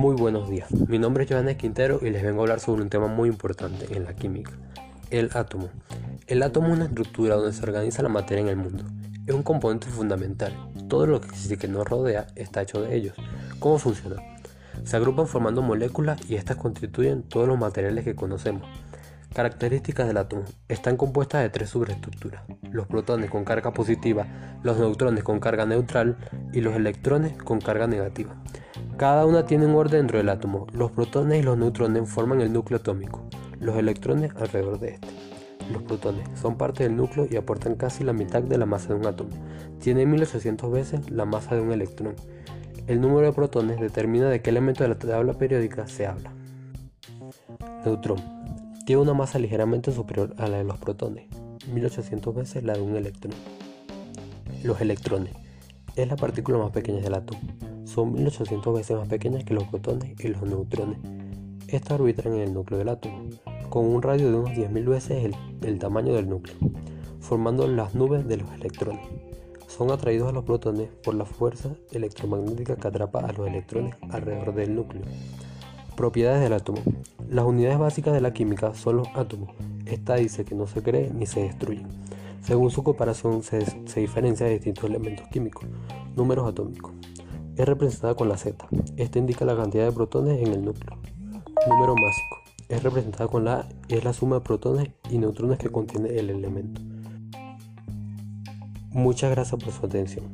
Muy buenos días, mi nombre es Johannes Quintero y les vengo a hablar sobre un tema muy importante en la química, el átomo. El átomo es una estructura donde se organiza la materia en el mundo. Es un componente fundamental. Todo lo que existe que nos rodea está hecho de ellos. ¿Cómo funciona? Se agrupan formando moléculas y estas constituyen todos los materiales que conocemos. Características del átomo. Están compuestas de tres superestructuras. Los protones con carga positiva, los neutrones con carga neutral y los electrones con carga negativa. Cada una tiene un orden dentro del átomo. Los protones y los neutrones forman el núcleo atómico, los electrones alrededor de este. Los protones son parte del núcleo y aportan casi la mitad de la masa de un átomo. Tienen 1800 veces la masa de un electrón. El número de protones determina de qué elemento de la tabla periódica se habla. Neutrón tiene una masa ligeramente superior a la de los protones, 1800 veces la de un electrón. Los electrones es la partícula más pequeña del átomo. Son 1800 veces más pequeñas que los protones y los neutrones. Estas orbitan en el núcleo del átomo, con un radio de unos 10.000 veces el, el tamaño del núcleo, formando las nubes de los electrones. Son atraídos a los protones por la fuerza electromagnética que atrapa a los electrones alrededor del núcleo. Propiedades del átomo. Las unidades básicas de la química son los átomos. Esta dice que no se cree ni se destruye. Según su comparación se, diferencia de distintos elementos químicos. Números atómicos. Es representada con la Z. Esta indica la cantidad de protones en el núcleo. Número másico. Es representada con la A y es la suma de protones y neutrones que contiene el elemento. Muchas gracias por su atención.